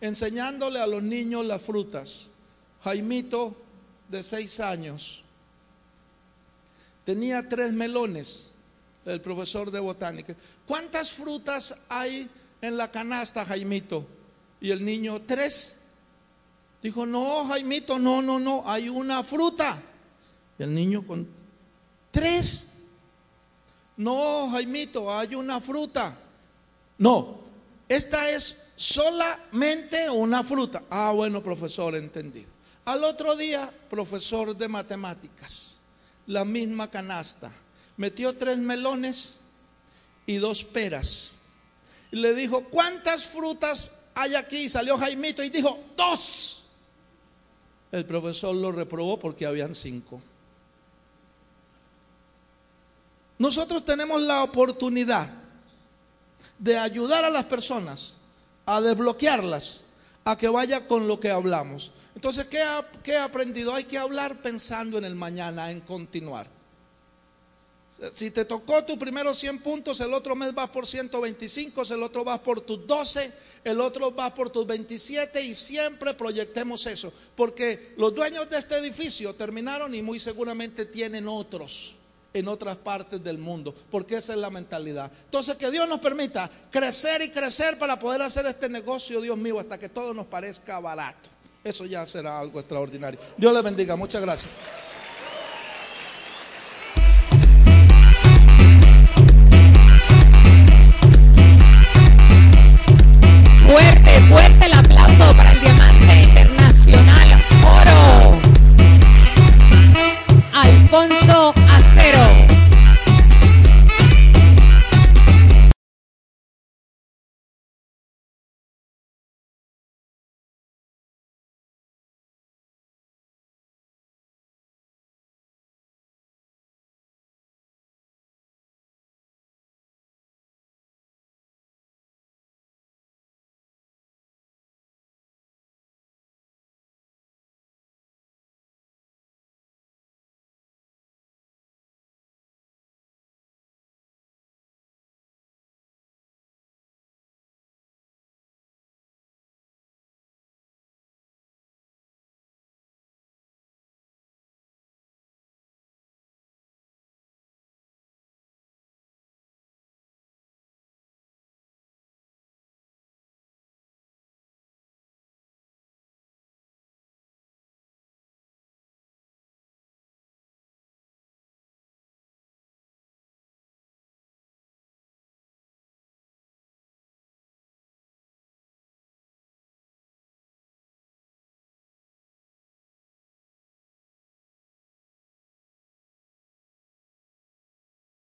enseñándole a los niños las frutas. Jaimito, de seis años, tenía tres melones, el profesor de botánica. ¿Cuántas frutas hay en la canasta, Jaimito? Y el niño, tres. Dijo, no, Jaimito, no, no, no, hay una fruta. Y el niño con, tres. No, Jaimito, hay una fruta. No, esta es solamente una fruta. Ah, bueno, profesor, entendido. Al otro día, profesor de matemáticas, la misma canasta. Metió tres melones y dos peras. Y le dijo, ¿cuántas frutas hay aquí? Salió Jaimito y dijo, dos. El profesor lo reprobó porque habían cinco. Nosotros tenemos la oportunidad de ayudar a las personas a desbloquearlas, a que vaya con lo que hablamos. Entonces, ¿qué, he aprendido? Hay que hablar pensando en el mañana, en continuar. Si te tocó tu primero 100 puntos, el otro mes vas por 125, el otro vas por tus 12, el otro vas por tus 27 y siempre proyectemos eso, porque los dueños de este edificio terminaron y muy seguramente tienen otros en otras partes del mundo, porque esa es la mentalidad. Entonces, que Dios nos permita crecer y crecer para poder hacer este negocio, Dios mío, hasta que todo nos parezca barato. Eso ya será algo extraordinario. Dios le bendiga. Muchas gracias.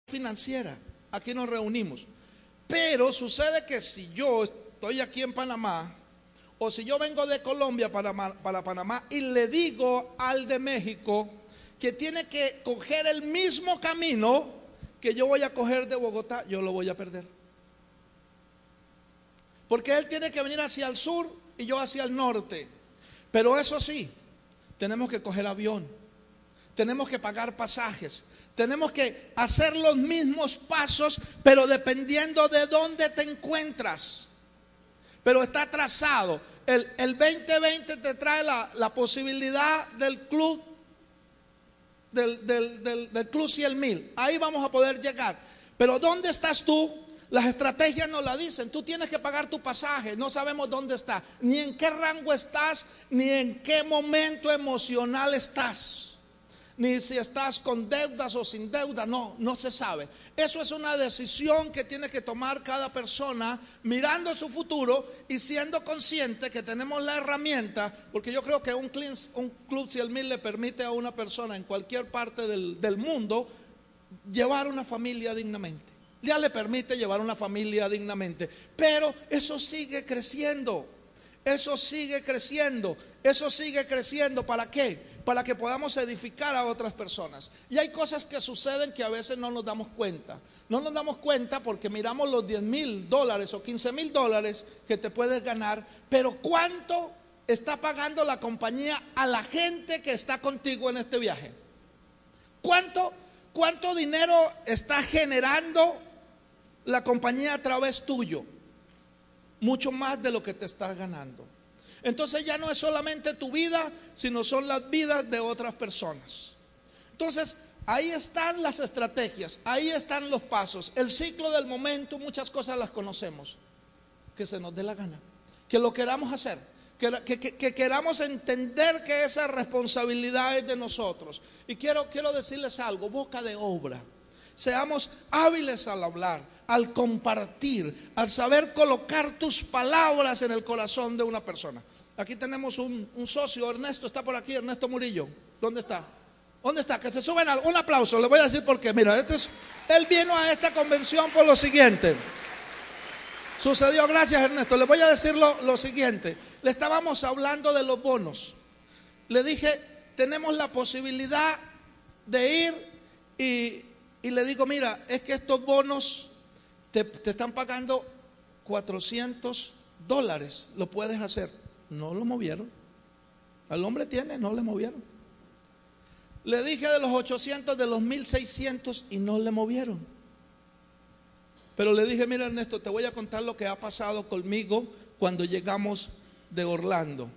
Financiera. Aquí nos reunimos. Pero sucede que si yo estoy aquí en Panamá, o si yo vengo de Colombia para, para Panamá y le digo al de México que tiene que coger el mismo camino que yo voy a coger de Bogotá, yo lo voy a perder. Porque él tiene que venir hacia el sur y yo hacia el norte. Pero eso sí, tenemos que coger avión, tenemos que pagar pasajes, tenemos que hacer los mismos pasos, pero dependiendo de dónde te encuentras. Pero está trazado. El, 2020 te trae la, posibilidad del club, del, del, del, club 100 mil. Ahí vamos a poder llegar. Pero ¿dónde estás tú? Las estrategias nos la dicen. Tú tienes que pagar tu pasaje. No sabemos dónde está. Ni en qué rango estás, ni en qué momento emocional estás ni si estás con deudas o sin deuda, no, no se sabe. Eso es una decisión que tiene que tomar cada persona mirando su futuro y siendo consciente que tenemos la herramienta, porque yo creo que un, un Club 100 mil le permite a una persona en cualquier parte del mundo llevar una familia dignamente. Ya le permite llevar una familia dignamente, pero eso sigue creciendo. Eso sigue creciendo, eso sigue creciendo. ¿Para qué? Para que podamos edificar a otras personas. Y hay cosas que suceden que a veces no nos damos cuenta. No nos damos cuenta porque miramos los 10 mil dólares o 15 mil dólares que te puedes ganar, pero ¿cuánto está pagando la compañía a la gente que está contigo en este viaje? ¿Cuánto, cuánto dinero está generando la compañía a través tuyo? Mucho más de lo que te estás ganando. Entonces ya no es solamente tu vida, sino son las vidas de otras personas. Entonces, ahí están las estrategias, ahí están los pasos. El ciclo del momento, muchas cosas las conocemos. Que se nos dé la gana, que lo queramos hacer, que, que, queramos entender que esa responsabilidad es de nosotros. Y quiero, quiero decirles algo, boca de obra. Seamos hábiles al hablar, al compartir, al saber colocar tus palabras en el corazón de una persona. Aquí tenemos un, socio, Ernesto, está por aquí, Ernesto Murillo. ¿Dónde está? ¿Dónde está? Que se suben al, un aplauso, le voy a decir por qué. Mira, este es, él vino a esta convención por lo siguiente. Sucedió, gracias Ernesto. Le voy a decir lo, lo siguiente. Le estábamos hablando de los bonos. Le dije, tenemos la posibilidad de ir y, y le digo, mira, es que estos bonos te, te están pagando 400 dólares, lo puedes hacer. No lo movieron. Al hombre tiene, no le movieron. Le dije de los 800, de los 1600 y no le movieron. Pero le dije, mira Ernesto, te voy a contar lo que ha pasado conmigo cuando llegamos de Orlando.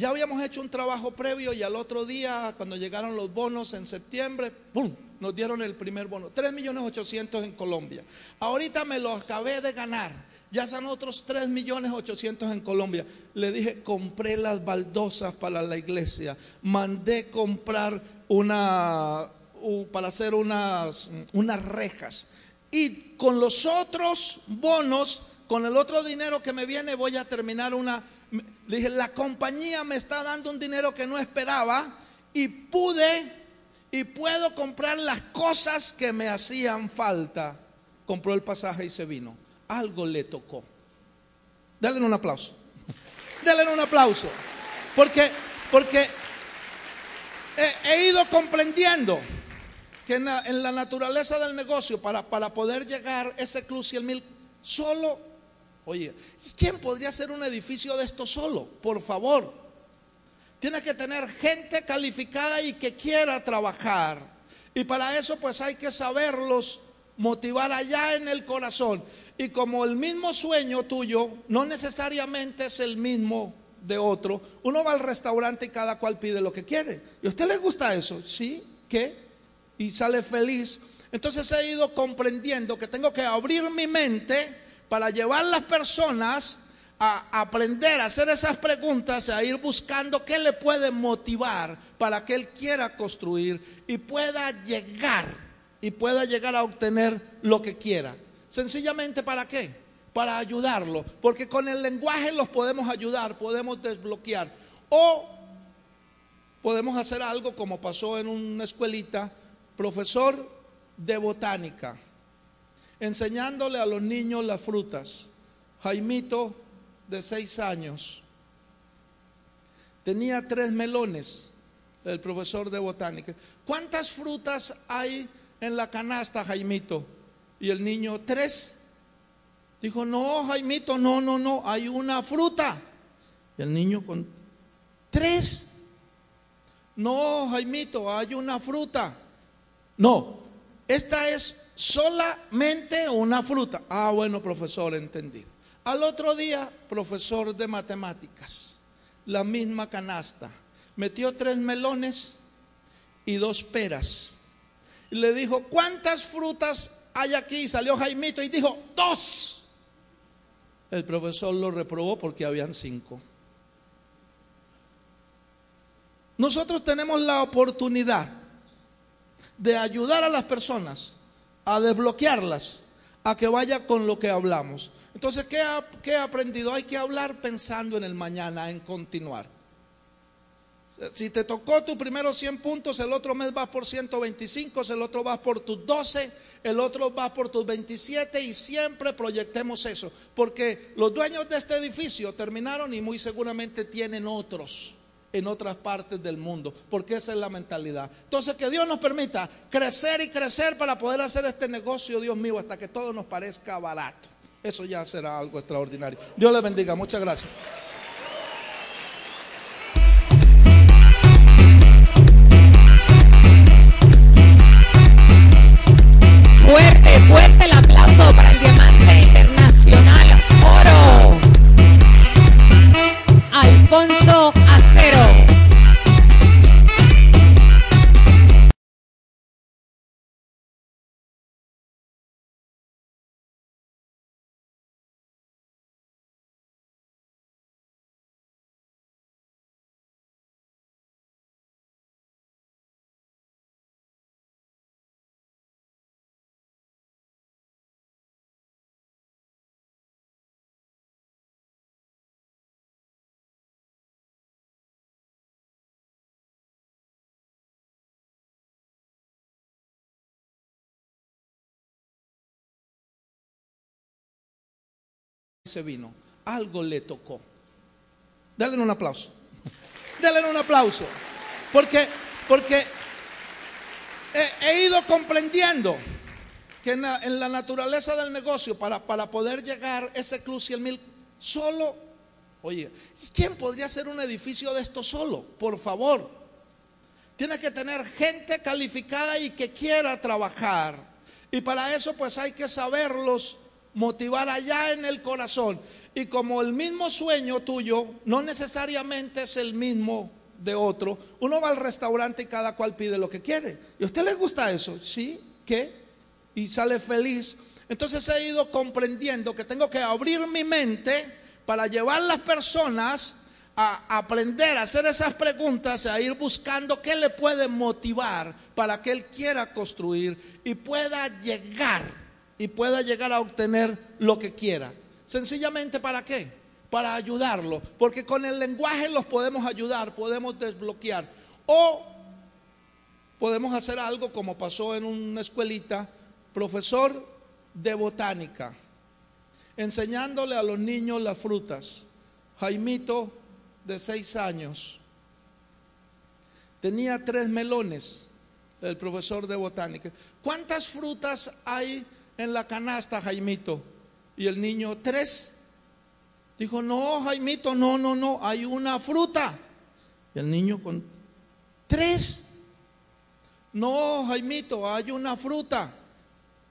Ya habíamos hecho un trabajo previo y al otro día, cuando llegaron los bonos en septiembre, ¡pum! Nos dieron el primer bono, 3 millones 800 en Colombia. Ahorita me lo acabé de ganar. Ya son otros 3 millones 800 en Colombia. Le dije, compré las baldosas para la iglesia. Mandé comprar una, para hacer unas, unas rejas. Y con los otros bonos, con el otro dinero que me viene, voy a terminar una... Le dije, la compañía me está dando un dinero que no esperaba y pude y puedo comprar las cosas que me hacían falta. Compró el pasaje y se vino. Algo le tocó. Denle un aplauso. Denle un aplauso. Porque, porque he, ido comprendiendo que en la, naturaleza del negocio, para, para poder llegar ese club 100 mil, solo, oye, ¿quién podría hacer un edificio de esto solo? Por favor. Tiene que tener gente calificada y que quiera trabajar. Y para eso pues hay que saberlos motivar allá en el corazón. Y como el mismo sueño tuyo no necesariamente es el mismo de otro, uno va al restaurante y cada cual pide lo que quiere. ¿Y a usted le gusta eso? Sí, ¿qué? Y sale feliz. Entonces he ido comprendiendo que tengo que abrir mi mente para llevar las personas a aprender a hacer esas preguntas, a ir buscando qué le puede motivar para que él quiera construir y pueda llegar y pueda llegar a obtener lo que quiera. Sencillamente para qué? Para ayudarlo, porque con el lenguaje los podemos ayudar, podemos desbloquear o podemos hacer algo como pasó en una escuelita, profesor de botánica, enseñándole a los niños las frutas. Jaimito de seis años. Tenía tres melones, el profesor de botánica. ¿Cuántas frutas hay en la canasta, Jaimito? Y el niño, tres. Dijo, no, Jaimito, no, no, no, hay una fruta. Y el niño con, tres. No, Jaimito, hay una fruta. No, esta es solamente una fruta. Ah, bueno, profesor, entendido. Al otro día, profesor de matemáticas, la misma canasta. Metió tres melones y dos peras. Y le dijo, ¿cuántas frutas hay aquí? Y salió Jaimito y dijo, dos. El profesor lo reprobó porque habían cinco. Nosotros tenemos la oportunidad de ayudar a las personas a desbloquearlas, a que vaya con lo que hablamos. Entonces, ¿qué, ha, ¿qué he aprendido? Hay que hablar pensando en el mañana, en continuar. Si te tocó tu primero 100 puntos, el otro mes vas por 125, el otro vas por tus 12, el otro vas por tus 27 y siempre proyectemos eso. Porque los dueños de este edificio terminaron y muy seguramente tienen otros en otras partes del mundo, porque esa es la mentalidad. Entonces, que Dios nos permita crecer y crecer para poder hacer este negocio, Dios mío, hasta que todo nos parezca barato. Eso ya será algo extraordinario. Dios le bendiga. Muchas gracias. Fuerte, fuerte el aplauso para el diamante internacional oro. Alfonso Acero. Se vino. Algo le tocó. Denle un aplauso. Denle un aplauso. Porque, porque he, ido comprendiendo que en la, naturaleza del negocio, para, para poder llegar ese club 100 mil, solo, oye, ¿quién podría hacer un edificio de esto solo? Por favor. Tiene que tener gente calificada y que quiera trabajar. Y para eso pues hay que saberlos motivar allá en el corazón. Y como el mismo sueño tuyo no necesariamente es el mismo de otro, uno va al restaurante y cada cual pide lo que quiere. ¿Y a usted le gusta eso? Sí, ¿qué? Y sale feliz. Entonces he ido comprendiendo que tengo que abrir mi mente para llevar las personas a aprender a hacer esas preguntas, a ir buscando qué le puede motivar para que él quiera construir y pueda llegar y pueda llegar a obtener lo que quiera. Sencillamente para qué? Para ayudarlo, porque con el lenguaje los podemos ayudar, podemos desbloquear o podemos hacer algo como pasó en una escuelita, profesor de botánica, enseñándole a los niños las frutas. Jaimito de seis años. Tenía tres melones, el profesor de botánica. ¿Cuántas frutas hay en la canasta, Jaimito? Y el niño, tres. Dijo, no, Jaimito, no, no, no, hay una fruta. Y el niño con, tres. No, Jaimito, hay una fruta.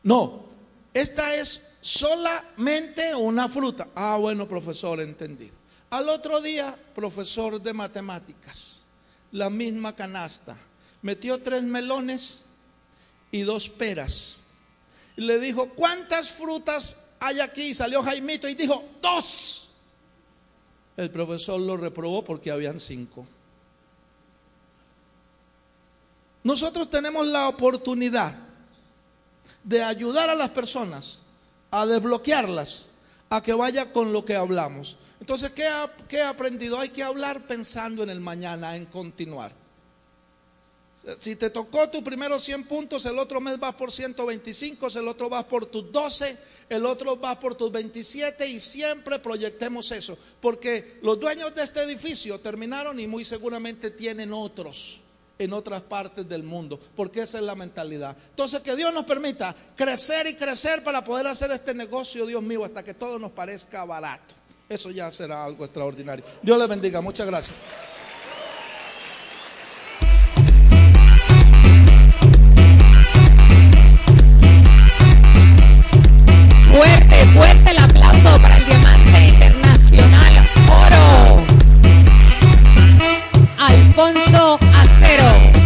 No, esta es solamente una fruta. Ah, bueno, profesor, entendido. Al otro día, profesor de matemáticas, la misma canasta. Metió tres melones y dos peras. Y le dijo, ¿cuántas frutas hay aquí? Salió Jaimito y dijo, dos. El profesor lo reprobó porque habían cinco. Nosotros tenemos la oportunidad de ayudar a las personas a desbloquearlas, a que vaya con lo que hablamos. Entonces, ¿qué, ha, ¿qué he aprendido? Hay que hablar pensando en el mañana, en continuar. Si te tocó tu primero 100 puntos, el otro mes vas por 125, el otro vas por tus 12, el otro vas por tus 27 y siempre proyectemos eso. Porque los dueños de este edificio terminaron y muy seguramente tienen otros en otras partes del mundo, porque esa es la mentalidad. Entonces, que Dios nos permita crecer y crecer para poder hacer este negocio, Dios mío, hasta que todo nos parezca barato. Eso ya será algo extraordinario. Dios le bendiga. Muchas gracias. Fuerte, fuerte el aplauso para el diamante internacional oro. Alfonso Acero.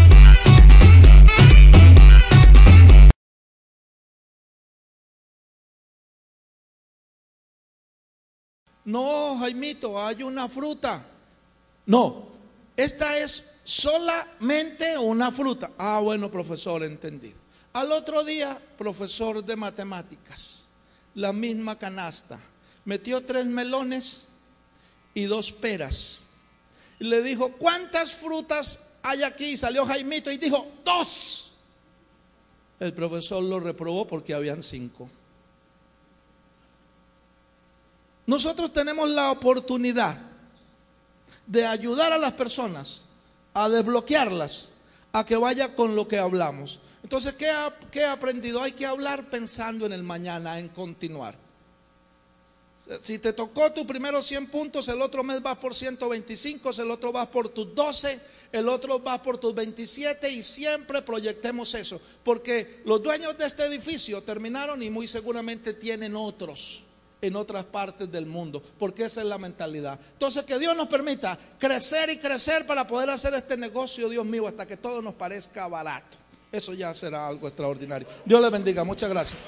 No, Jaimito, hay una fruta. No, esta es solamente una fruta. Ah, bueno, profesor, entendido. Al otro día, profesor de matemáticas, la misma canasta. Metió tres melones y dos peras. Y le dijo, ¿cuántas frutas hay aquí? Y salió Jaimito y dijo, dos. El profesor lo reprobó porque habían cinco. Nosotros tenemos la oportunidad de ayudar a las personas a desbloquearlas, a que vaya con lo que hablamos. Entonces, ¿qué, ha, he aprendido? Hay que hablar pensando en el mañana, en continuar. Si te tocó tu primero 100 puntos, el otro mes vas por 125, el otro vas por tus 12, el otro vas por tus 27 y siempre proyectemos eso, porque los dueños de este edificio terminaron y muy seguramente tienen otros en otras partes del mundo, porque esa es la mentalidad. Entonces, que Dios nos permita crecer y crecer para poder hacer este negocio, Dios mío, hasta que todo nos parezca barato. Eso ya será algo extraordinario. Dios le bendiga. Muchas gracias.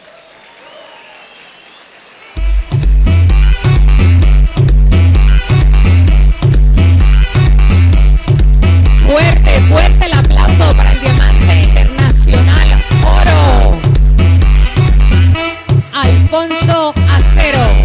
Fuerte, fuerte el aplauso para el diamante internacional oro. Alfonso Acero.